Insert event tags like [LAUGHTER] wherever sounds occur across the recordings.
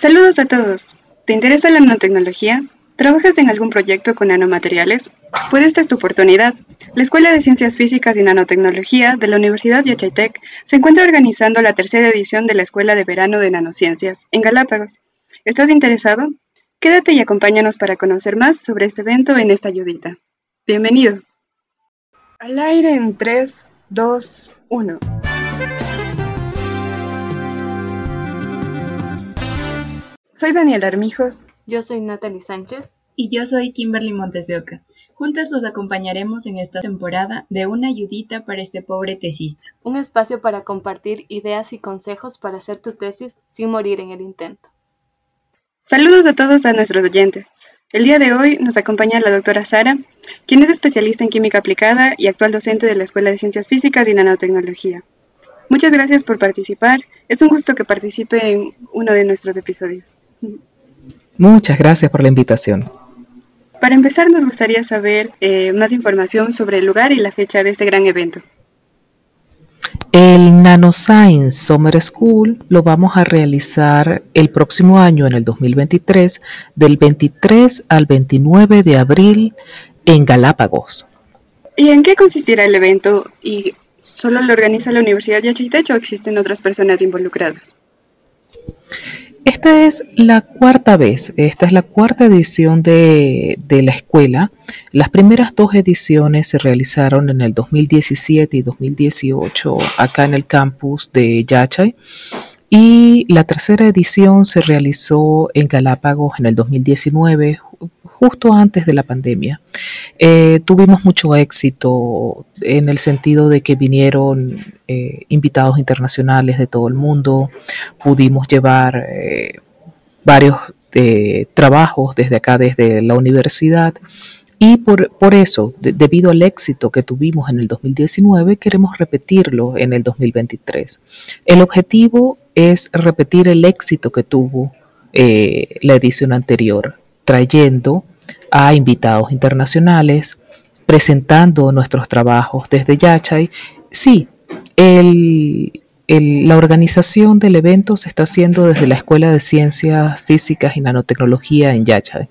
Saludos a todos. ¿Te interesa la nanotecnología? ¿Trabajas en algún proyecto con nanomateriales? Pues esta es tu oportunidad. La Escuela de Ciencias Físicas y Nanotecnología de la Universidad de Yachaitec se encuentra organizando la tercera edición de la Escuela de Verano de Nanociencias en Galápagos. ¿Estás interesado? Quédate y acompáñanos para conocer más sobre este evento en esta ayudita. Bienvenido. Al aire en 3, 2, 1. Soy Daniel Armijos. Yo soy Natalie Sánchez. Y yo soy Kimberly Montes de Oca. Juntas los acompañaremos en esta temporada de una ayudita para este pobre tesista. Un espacio para compartir ideas y consejos para hacer tu tesis sin morir en el intento. Saludos a todos a nuestros oyentes. El día de hoy nos acompaña la doctora Sara, quien es especialista en química aplicada y actual docente de la Escuela de Ciencias Físicas y Nanotecnología. Muchas gracias por participar. Es un gusto que participe en uno de nuestros episodios. Muchas gracias por la invitación. Para empezar, nos gustaría saber eh, más información sobre el lugar y la fecha de este gran evento. El Nanoscience Summer School lo vamos a realizar el próximo año, en el 2023, del 23 al 29 de abril en Galápagos. ¿Y en qué consistirá el evento? ¿Y solo lo organiza la Universidad de Achaitech o existen otras personas involucradas? Esta es la cuarta vez, esta es la cuarta edición de, la escuela. Las primeras dos ediciones se realizaron en el 2017 y 2018 acá en el campus de Yachay. Y la tercera edición se realizó en Galápagos en el 2019, justo antes de la pandemia. Eh, tuvimos mucho éxito en el sentido de que vinieron eh, invitados internacionales de todo el mundo, pudimos llevar eh, varios trabajos desde acá, desde la universidad. Y por, por eso, debido al éxito que tuvimos en el 2019, queremos repetirlo en el 2023. El objetivo es repetir el éxito que tuvo la edición anterior, trayendo a invitados internacionales, presentando nuestros trabajos desde Yachay. Sí, la organización del evento se está haciendo desde la Escuela de Ciencias Físicas y Nanotecnología en Yachay.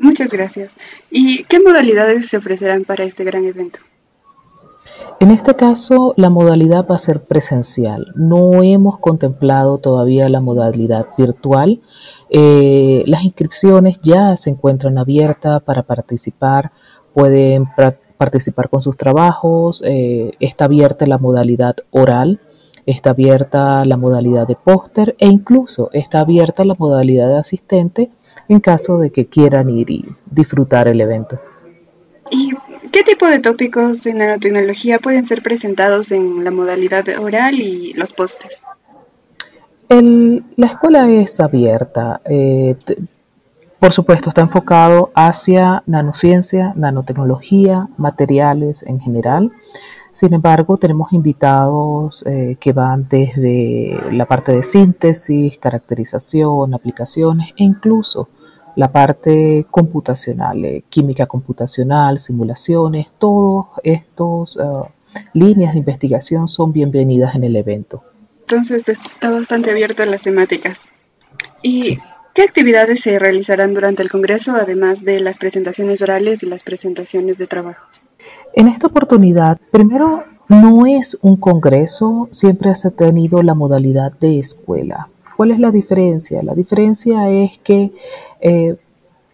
Muchas gracias. ¿Y qué modalidades se ofrecerán para este gran evento? En este caso, la modalidad va a ser presencial. No hemos contemplado todavía la modalidad virtual. Eh, las inscripciones ya se encuentran abiertas para participar. Pueden participar con sus trabajos. Eh, está abierta la modalidad oral. Está abierta la modalidad de póster e incluso está abierta la modalidad de asistente en caso de que quieran ir y disfrutar el evento. ¿Y qué tipo de tópicos en nanotecnología pueden ser presentados en la modalidad oral y los pósters? la escuela es abierta. Eh, por supuesto, está enfocado hacia nanociencia, nanotecnología, materiales en general. Sin embargo, tenemos invitados eh, que van desde la parte de síntesis, caracterización, aplicaciones e incluso la parte computacional, eh, química computacional, simulaciones, todas estas uh, líneas de investigación son bienvenidas en el evento. Entonces está bastante abierto a las temáticas. ¿Y qué actividades se realizarán durante el Congreso, además de las presentaciones orales y las presentaciones de trabajos? En esta oportunidad, primero, no es un Congreso, siempre se ha tenido la modalidad de escuela. ¿Cuál es la diferencia? La diferencia es que eh,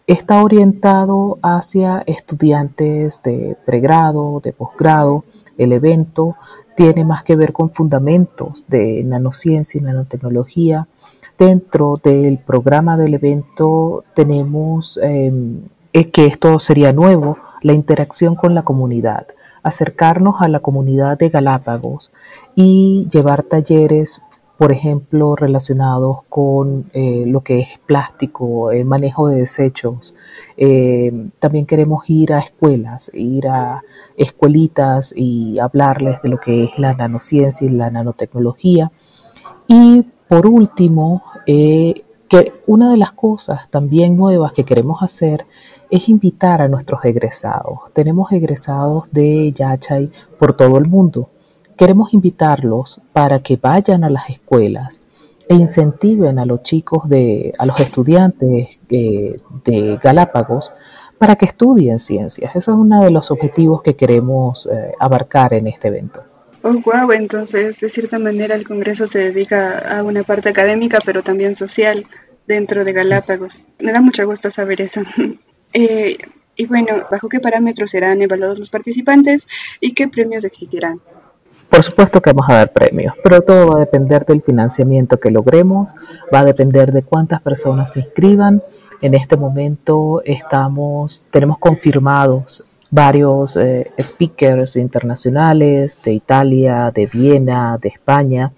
está orientado hacia estudiantes de pregrado, de posgrado. El evento tiene más que ver con fundamentos de nanociencia y nanotecnología. Dentro del programa del evento tenemos em, que esto sería nuevo, la interacción con la comunidad, acercarnos a la comunidad de Galápagos y llevar talleres por ejemplo, relacionados con eh, lo que es plástico, el manejo de desechos. Eh, también queremos ir a escuelas, ir a escuelitas y hablarles de lo que es la nanociencia y la nanotecnología. Y por último, eh, que una de las cosas también nuevas que queremos hacer es invitar a nuestros egresados. Tenemos egresados de Yachay por todo el mundo queremos invitarlos para que vayan a las escuelas e incentiven a los chicos de, a los estudiantes de Galápagos para que estudien ciencias. Ese es uno de los objetivos que queremos eh, abarcar en este evento. Oh, wow, entonces de cierta manera el Congreso se dedica a una parte académica, pero también social dentro de Galápagos. Me da mucho gusto saber eso. [LAUGHS] Eh, y bueno, ¿bajo qué parámetros serán evaluados los participantes y qué premios existirán? Por supuesto que vamos a dar premios, pero todo va a depender del financiamiento que logremos, va a depender de cuántas personas se inscriban. En este momento estamos, tenemos confirmados varios eh, speakers internacionales de Italia, de Viena, de España.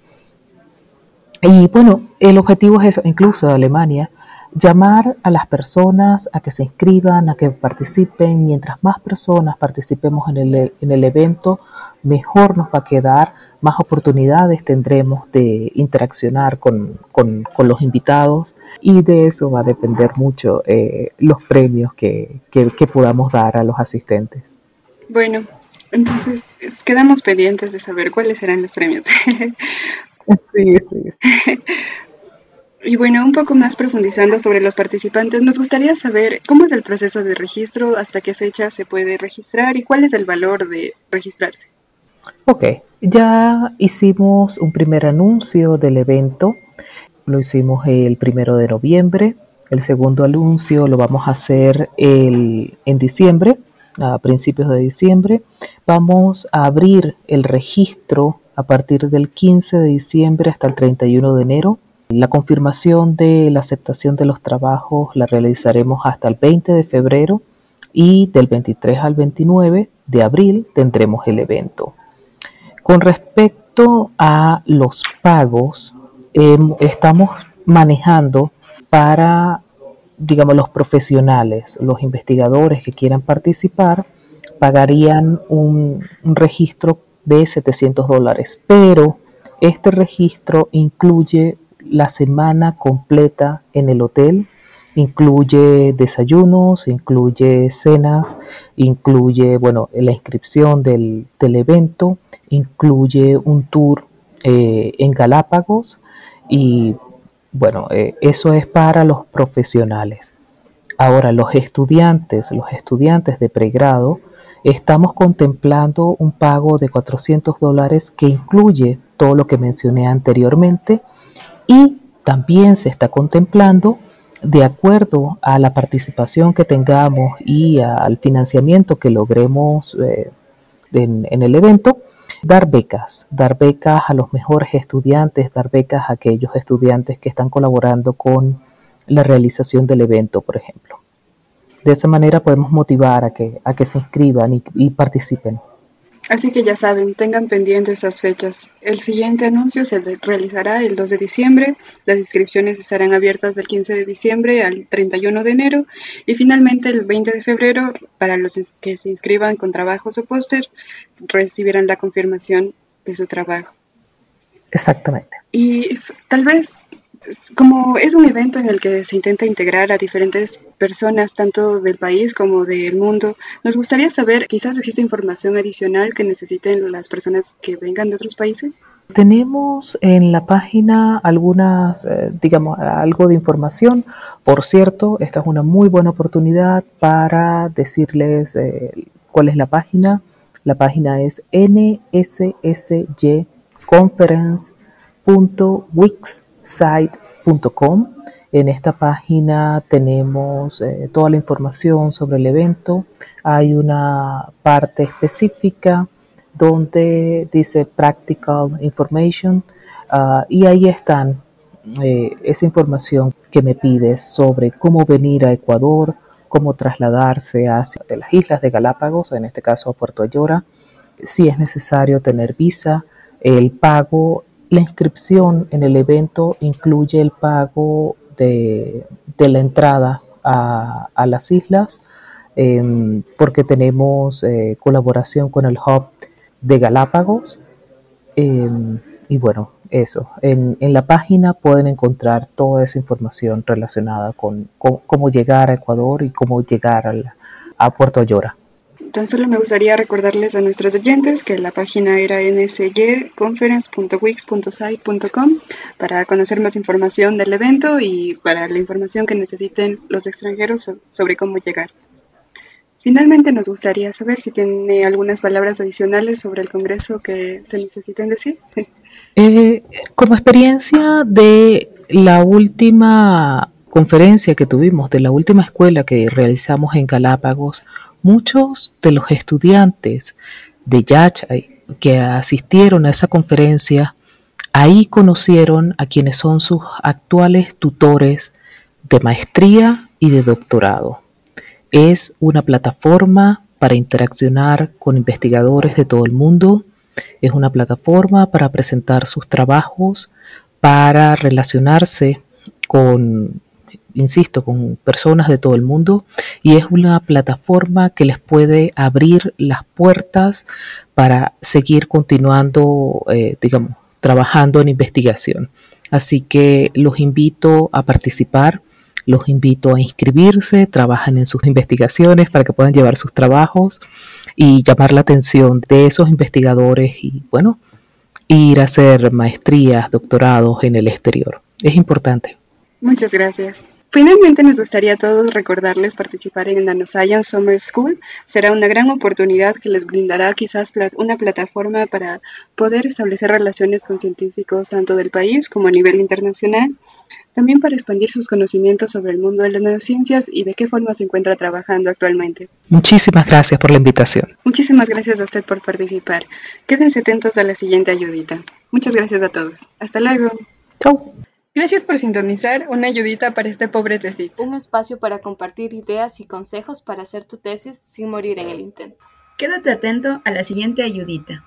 Y bueno, el objetivo es incluso de Alemania, llamar a las personas a que se inscriban, a que participen. Mientras más personas participemos en el, en el evento, mejor nos va a quedar, más oportunidades tendremos de interaccionar con, con, los invitados y de eso va a depender mucho eh, los premios que, que, que podamos dar a los asistentes. Bueno, entonces quedamos pendientes de saber cuáles serán los premios. [LAUGHS] Sí, sí. sí. [LAUGHS] Y bueno, un poco más profundizando sobre los participantes, nos gustaría saber cómo es el proceso de registro, hasta qué fecha se puede registrar y cuál es el valor de registrarse. Ok, ya hicimos un primer anuncio del evento, lo hicimos el primero de noviembre, el segundo anuncio lo vamos a hacer el, en diciembre, a principios de diciembre. Vamos a abrir el registro a partir del 15 de diciembre hasta el 31 de enero la confirmación de la aceptación de los trabajos la realizaremos hasta el 20 de febrero y del 23 al 29 de abril tendremos el evento. Con respecto a los pagos, em, estamos manejando para, digamos, los profesionales, los investigadores que quieran participar, pagarían un, un registro de 700 dólares, pero este registro incluye la semana completa en el hotel. Incluye desayunos, incluye cenas, incluye, bueno, la inscripción del, evento, incluye un tour eh, en Galápagos y, bueno, eh, eso es para los profesionales. Ahora, los estudiantes, los estudiantes de pregrado, estamos contemplando un pago de 400 dólares que incluye todo lo que mencioné anteriormente y también se está contemplando, de acuerdo a la participación que tengamos y al financiamiento que logremos eh, en, el evento, dar becas, dar becas a los mejores estudiantes, dar becas a aquellos estudiantes que están colaborando con la realización del evento, por ejemplo. De esa manera podemos motivar a que, a que se inscriban y participen. Así que ya saben, tengan pendientes esas fechas. El siguiente anuncio se realizará el 2 de diciembre, las inscripciones estarán abiertas del 15 de diciembre al 31 de enero y finalmente el 20 de febrero, para los que se inscriban con trabajos o póster, recibirán la confirmación de su trabajo. Exactamente. Y tal vez como es un evento en el que se intenta integrar a diferentes personas, tanto del país como del mundo, nos gustaría saber, quizás existe información adicional que necesiten las personas que vengan de otros países. Tenemos en la página algunas, eh, digamos, algo de información. Por cierto, esta es una muy buena oportunidad para decirles eh, cuál es la página. La página es nssjconference.wix site.com. En esta página tenemos eh, toda la información sobre el evento. Hay una parte específica donde dice Practical Information ah, y ahí están eh, esa información que me pides sobre cómo venir a Ecuador, cómo trasladarse hacia las islas de Galápagos, en este caso a Puerto Ayora, si es necesario tener visa, el pago la inscripción en el evento incluye el pago de, la entrada a, las islas, em, porque tenemos eh, colaboración con el Hub de Galápagos. Em, y bueno, eso. En, la página pueden encontrar toda esa información relacionada con, cómo llegar a Ecuador y cómo llegar a Puerto Ayora. Tan solo me gustaría recordarles a nuestros oyentes que la página era nsyconference.wix.site.com para conocer más información del evento y para la información que necesiten los extranjeros sobre cómo llegar. Finalmente, nos gustaría saber si tiene algunas palabras adicionales sobre el Congreso que se necesiten decir. [LAUGHS] Eh, como experiencia de la última conferencia que tuvimos, de la última escuela que realizamos en Galápagos, muchos de los estudiantes de Yachay que asistieron a esa conferencia, ahí conocieron a quienes son sus actuales tutores de maestría y de doctorado. Es una plataforma para interaccionar con investigadores de todo el mundo. Es una plataforma para presentar sus trabajos, para relacionarse con, insisto, con personas de todo el mundo y es una plataforma que les puede abrir las puertas para seguir continuando, eh, digamos, trabajando en investigación. Así que los invito a participar. Los invito a inscribirse, trabajan en sus investigaciones para que puedan llevar sus trabajos y llamar la atención de esos investigadores y, bueno, ir a hacer maestrías, doctorados en el exterior. Es importante. Muchas gracias. Finalmente nos gustaría a todos recordarles participar en Nanoscience Summer School. Será una gran oportunidad que les brindará quizás una plataforma para poder establecer relaciones con científicos tanto del país como a nivel internacional también para expandir sus conocimientos sobre el mundo de las neurociencias y de qué forma se encuentra trabajando actualmente. Muchísimas gracias por la invitación. Muchísimas gracias a usted por participar. Quédense atentos a la siguiente ayudita. Muchas gracias a todos. Hasta luego. Chau. Gracias por sintonizar una ayudita para este pobre tesis. Un espacio para compartir ideas y consejos para hacer tu tesis sin morir en el intento. Quédate atento a la siguiente ayudita.